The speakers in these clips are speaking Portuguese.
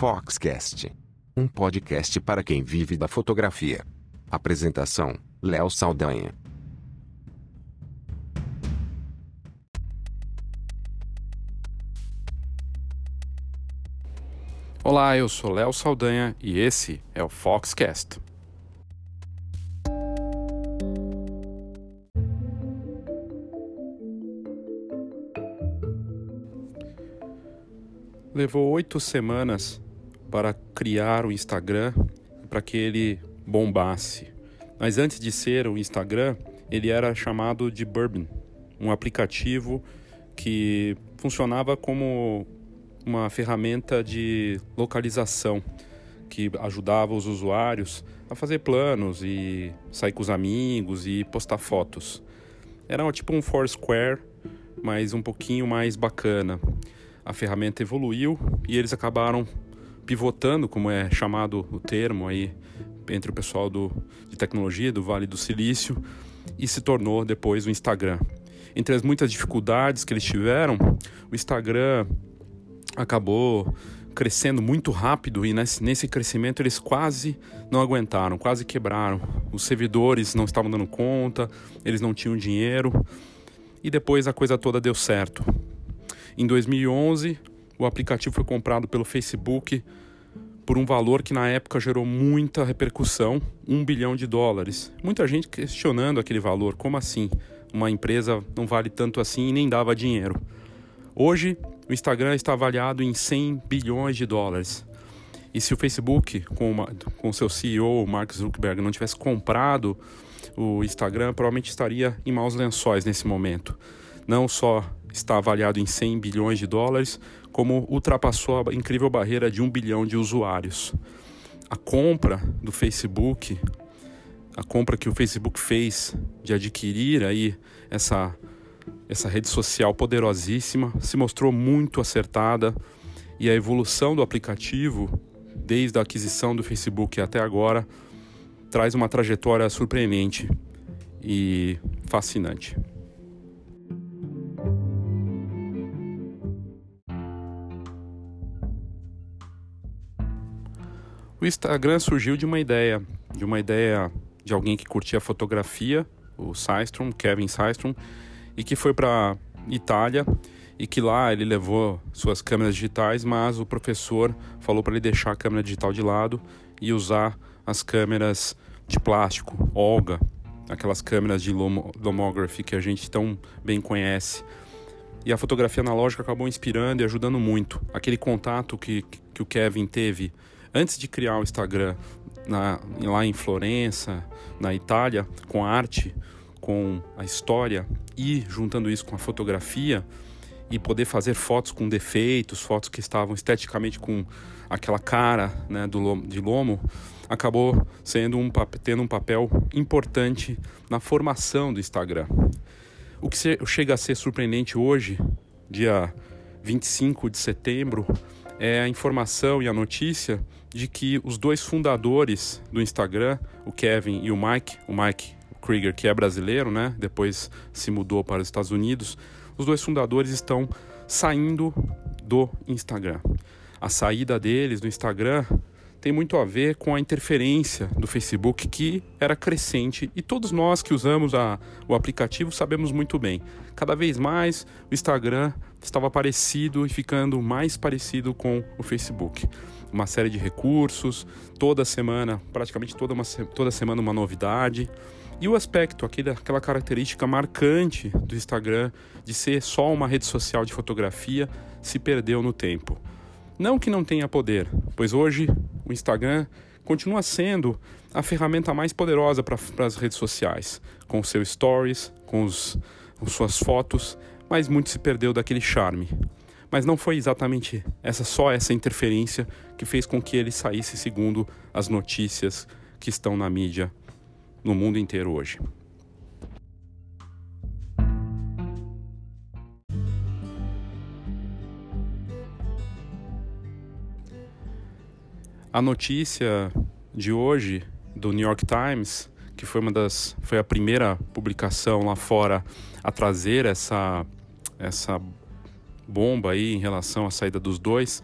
Foxcast. Um podcast para quem vive da fotografia. Apresentação: Léo Saldanha. Olá, eu sou Léo Saldanha e esse é o Foxcast. Levou oito semanas para criar o Instagram para que ele bombasse. Mas antes de ser o Instagram, ele era chamado de Bourbon, um aplicativo que funcionava como uma ferramenta de localização que ajudava os usuários a fazer planos e sair com os amigos e postar fotos. Era tipo um Foursquare, mas um pouquinho mais bacana. A ferramenta evoluiu e eles acabaram pivotando, como é chamado o termo aí entre o pessoal do, de tecnologia do Vale do Silício, e se tornou depois o Instagram. Entre as muitas dificuldades que eles tiveram, o Instagram acabou crescendo muito rápido e nesse, nesse crescimento eles quase não aguentaram, quase quebraram. Os servidores não estavam dando conta, eles não tinham dinheiro e depois a coisa toda deu certo. Em 2011, o aplicativo foi comprado pelo Facebook por um valor que na época gerou muita repercussão, um bilhão de dólares. Muita gente questionando aquele valor, como assim? Uma empresa não vale tanto assim e nem dava dinheiro. Hoje, o Instagram está avaliado em 100 bilhões de dólares. E se o Facebook, com, uma, com seu CEO, Mark Zuckerberg, não tivesse comprado o Instagram, provavelmente estaria em maus lençóis nesse momento. Não só está avaliado em 100 bilhões de dólares, como ultrapassou a incrível barreira de um bilhão de usuários. A compra do Facebook, a compra que o Facebook fez de adquirir aí essa essa rede social poderosíssima se mostrou muito acertada e a evolução do aplicativo, desde a aquisição do Facebook até agora, traz uma trajetória surpreendente e fascinante. O Instagram surgiu de uma ideia, de uma ideia de alguém que curtia fotografia, o Systrom, Kevin Systrom, e que foi para Itália e que lá ele levou suas câmeras digitais, mas o professor falou para ele deixar a câmera digital de lado e usar as câmeras de plástico, Olga, aquelas câmeras de lomography que a gente tão bem conhece. E a fotografia analógica acabou inspirando e ajudando muito. Aquele contato que, que o Kevin teve antes de criar o Instagram na, lá em Florença, na Itália, com a arte, com a história e juntando isso com a fotografia e poder fazer fotos com defeitos, fotos que estavam esteticamente com aquela cara né, do, de lomo, acabou sendo um, tendo um papel importante na formação do Instagram. O que chega a ser surpreendente hoje, dia 25 de setembro, é a informação e a notícia de que os dois fundadores do Instagram, o Kevin e o Mike, o Mike Krieger, que é brasileiro, né? Depois se mudou para os Estados Unidos. Os dois fundadores estão saindo do Instagram. A saída deles do Instagram tem muito a ver com a interferência do Facebook que era crescente e todos nós que usamos a, o aplicativo sabemos muito bem. Cada vez mais o Instagram estava parecido e ficando mais parecido com o Facebook. Uma série de recursos, toda semana, praticamente toda, uma, toda semana uma novidade. E o aspecto, aquele, aquela característica marcante do Instagram de ser só uma rede social de fotografia, se perdeu no tempo. Não que não tenha poder, pois hoje o Instagram continua sendo a ferramenta mais poderosa para as redes sociais, com seus stories, com, os, com suas fotos, mas muito se perdeu daquele charme. Mas não foi exatamente essa só essa interferência que fez com que ele saísse segundo as notícias que estão na mídia no mundo inteiro hoje. A notícia de hoje do New York Times, que foi uma das foi a primeira publicação lá fora a trazer essa essa bomba aí em relação à saída dos dois,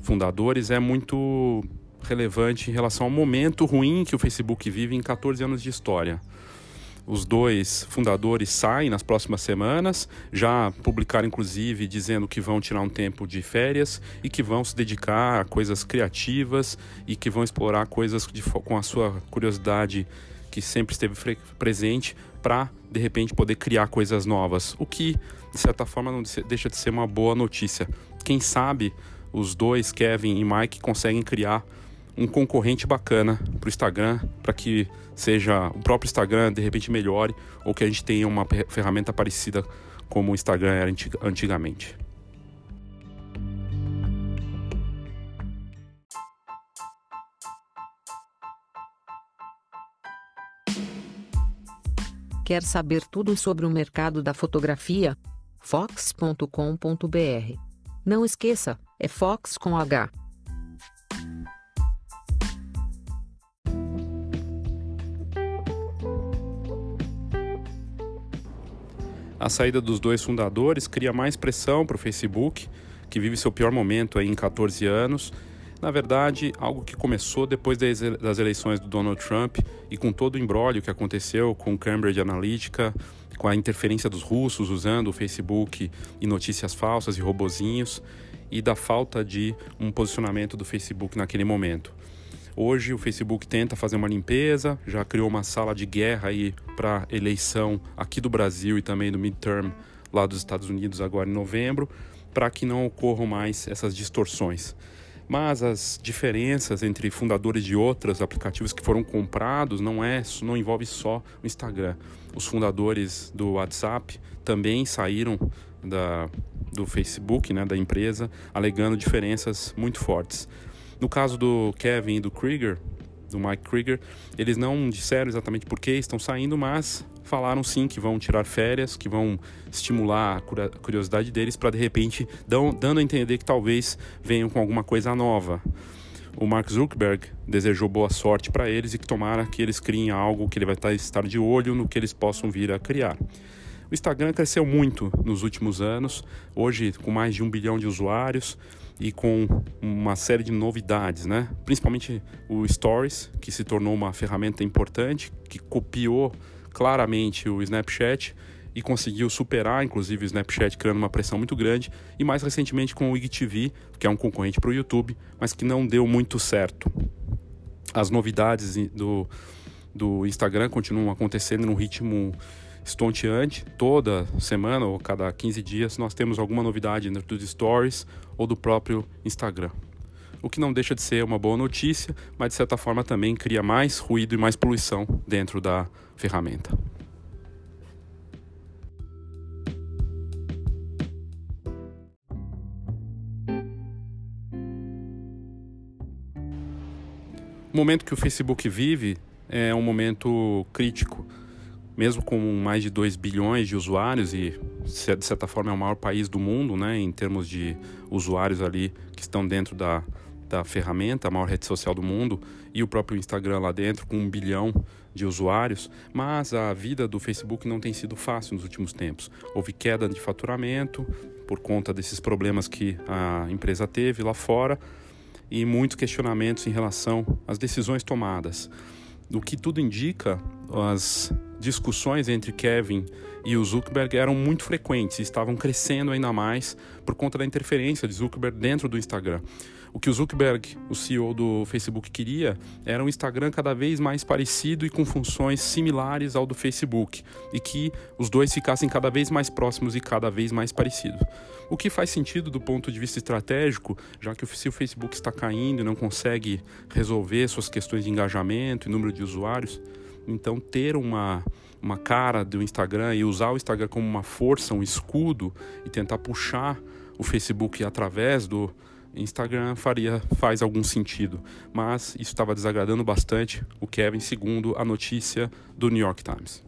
fundadores é muito relevante em relação ao momento ruim que o Facebook vive em 14 anos de história. Os dois fundadores saem nas próximas semanas, já publicaram inclusive dizendo que vão tirar um tempo de férias e que vão se dedicar a coisas criativas e que vão explorar coisas de, com a sua curiosidade que sempre esteve presente para de repente poder criar coisas novas, o que de certa forma não deixa de ser uma boa notícia. Quem sabe os dois, Kevin e Mike, conseguem criar um concorrente bacana para o Instagram, para que seja o próprio Instagram de repente melhore ou que a gente tenha uma ferramenta parecida como o Instagram era antigamente. Quer saber tudo sobre o mercado da fotografia? Fox.com.br. Não esqueça, é Fox com H. A saída dos dois fundadores cria mais pressão para o Facebook, que vive seu pior momento aí em 14 anos. Na verdade, algo que começou depois das eleições do Donald Trump e com todo o embrólio que aconteceu com Cambridge Analytica, com a interferência dos russos usando o Facebook e notícias falsas e robozinhos, e da falta de um posicionamento do Facebook naquele momento. Hoje o Facebook tenta fazer uma limpeza, já criou uma sala de guerra aí para eleição aqui do Brasil e também do midterm lá dos Estados Unidos agora em novembro, para que não ocorram mais essas distorções. Mas as diferenças entre fundadores de outros aplicativos que foram comprados não é, não envolve só o Instagram. Os fundadores do WhatsApp também saíram da, do Facebook, né, da empresa, alegando diferenças muito fortes. No caso do Kevin e do Krieger, do Mike Krieger, eles não disseram exatamente por que estão saindo, mas falaram sim que vão tirar férias, que vão estimular a curiosidade deles para de repente dão, dando a entender que talvez venham com alguma coisa nova. O Mark Zuckerberg desejou boa sorte para eles e que tomara que eles criem algo que ele vai estar de olho no que eles possam vir a criar. O Instagram cresceu muito nos últimos anos, hoje com mais de um bilhão de usuários e com uma série de novidades, né? Principalmente o Stories, que se tornou uma ferramenta importante, que copiou claramente o Snapchat e conseguiu superar, inclusive, o Snapchat, criando uma pressão muito grande. E mais recentemente com o IGTV, que é um concorrente para o YouTube, mas que não deu muito certo. As novidades do, do Instagram continuam acontecendo num ritmo estonteante. Toda semana ou cada 15 dias nós temos alguma novidade dentro dos stories ou do próprio Instagram. O que não deixa de ser uma boa notícia, mas de certa forma também cria mais ruído e mais poluição dentro da ferramenta. O momento que o Facebook vive é um momento crítico mesmo com mais de 2 bilhões de usuários e de certa forma é o maior país do mundo, né, em termos de usuários ali que estão dentro da, da ferramenta, a maior rede social do mundo, e o próprio Instagram lá dentro com um bilhão de usuários, mas a vida do Facebook não tem sido fácil nos últimos tempos. Houve queda de faturamento por conta desses problemas que a empresa teve lá fora e muitos questionamentos em relação às decisões tomadas. O que tudo indica, as discussões entre Kevin e o Zuckerberg eram muito frequentes e estavam crescendo ainda mais por conta da interferência de Zuckerberg dentro do Instagram. O que o Zuckerberg, o CEO do Facebook, queria era um Instagram cada vez mais parecido e com funções similares ao do Facebook, e que os dois ficassem cada vez mais próximos e cada vez mais parecidos. O que faz sentido do ponto de vista estratégico, já que se o Facebook está caindo e não consegue resolver suas questões de engajamento e número de usuários, então, ter uma, uma cara do Instagram e usar o Instagram como uma força, um escudo e tentar puxar o Facebook através do Instagram faria faz algum sentido, mas isso estava desagradando bastante o Kevin, segundo a notícia do New York Times.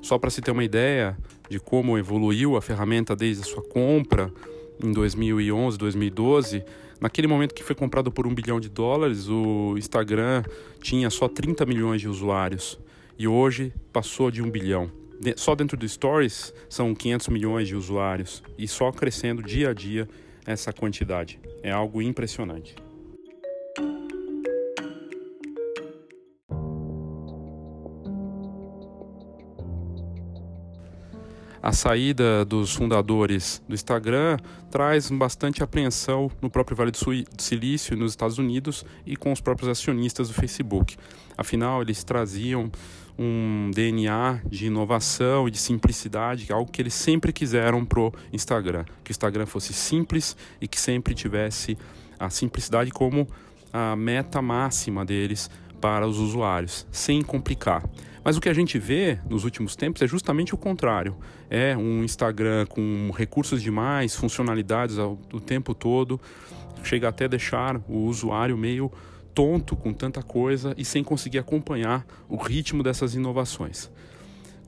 Só para se ter uma ideia de como evoluiu a ferramenta desde a sua compra, em 2011, 2012, naquele momento que foi comprado por um bilhão de dólares, o Instagram tinha só 30 milhões de usuários e hoje passou de um bilhão. só dentro do Stories são 500 milhões de usuários e só crescendo dia a dia essa quantidade. É algo impressionante. A saída dos fundadores do Instagram traz bastante apreensão no próprio Vale do Silício, nos Estados Unidos e com os próprios acionistas do Facebook. Afinal, eles traziam um DNA de inovação e de simplicidade, algo que eles sempre quiseram pro Instagram, que o Instagram fosse simples e que sempre tivesse a simplicidade como a meta máxima deles para os usuários, sem complicar. Mas o que a gente vê nos últimos tempos é justamente o contrário. É um Instagram com recursos demais, funcionalidades o tempo todo, chega até deixar o usuário meio tonto com tanta coisa e sem conseguir acompanhar o ritmo dessas inovações.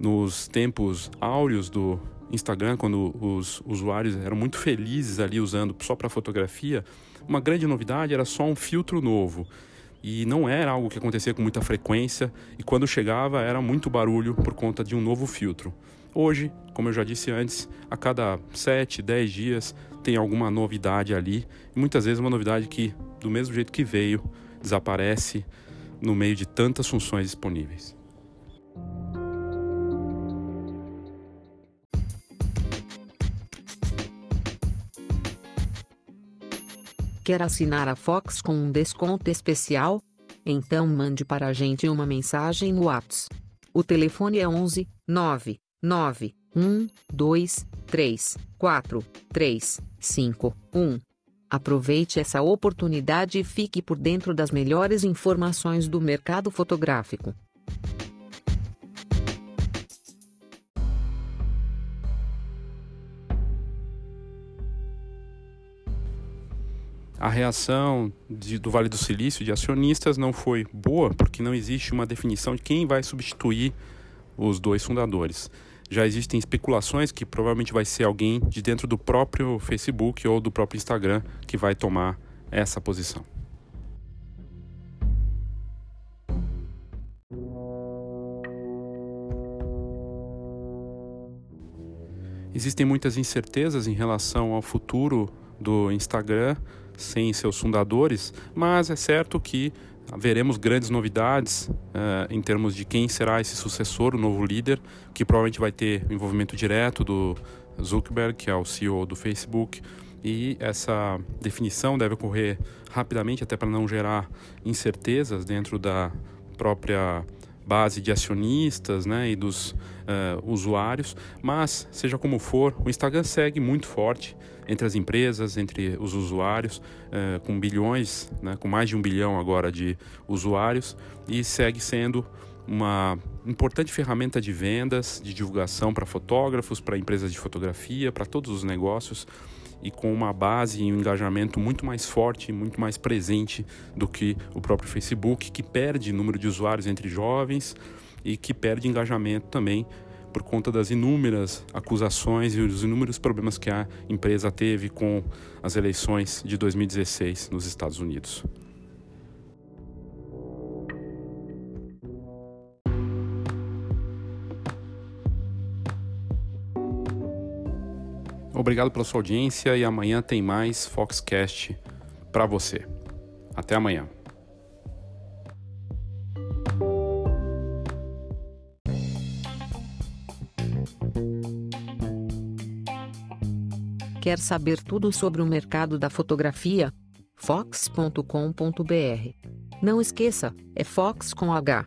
Nos tempos áureos do Instagram, quando os usuários eram muito felizes ali usando só para fotografia, uma grande novidade era só um filtro novo e não era algo que acontecia com muita frequência e quando chegava era muito barulho por conta de um novo filtro. Hoje, como eu já disse antes, a cada 7, 10 dias tem alguma novidade ali e muitas vezes uma novidade que, do mesmo jeito que veio, desaparece no meio de tantas funções disponíveis. Quer assinar a Fox com um desconto especial? Então mande para a gente uma mensagem no WhatsApp. O telefone é 11 9 9 1 2 3 4 3 5 1. Aproveite essa oportunidade e fique por dentro das melhores informações do mercado fotográfico. A reação de, do Vale do Silício, de acionistas, não foi boa, porque não existe uma definição de quem vai substituir os dois fundadores. Já existem especulações que provavelmente vai ser alguém de dentro do próprio Facebook ou do próprio Instagram que vai tomar essa posição. Existem muitas incertezas em relação ao futuro do Instagram sem seus fundadores, mas é certo que veremos grandes novidades uh, em termos de quem será esse sucessor, o novo líder, que provavelmente vai ter envolvimento direto do Zuckerberg, que é o CEO do Facebook, e essa definição deve ocorrer rapidamente, até para não gerar incertezas dentro da própria base de acionistas né, e dos uh, usuários, mas seja como for, o Instagram segue muito forte entre as empresas, entre os usuários, uh, com bilhões, né, com mais de um bilhão agora de usuários, e segue sendo uma importante ferramenta de vendas, de divulgação para fotógrafos, para empresas de fotografia, para todos os negócios e com uma base e um engajamento muito mais forte, muito mais presente do que o próprio Facebook, que perde número de usuários entre jovens e que perde engajamento também por conta das inúmeras acusações e os inúmeros problemas que a empresa teve com as eleições de 2016 nos Estados Unidos. Obrigado pela sua audiência e amanhã tem mais Foxcast para você. Até amanhã. Quer saber tudo sobre o mercado da fotografia? Fox.com.br. Não esqueça, é Fox com H.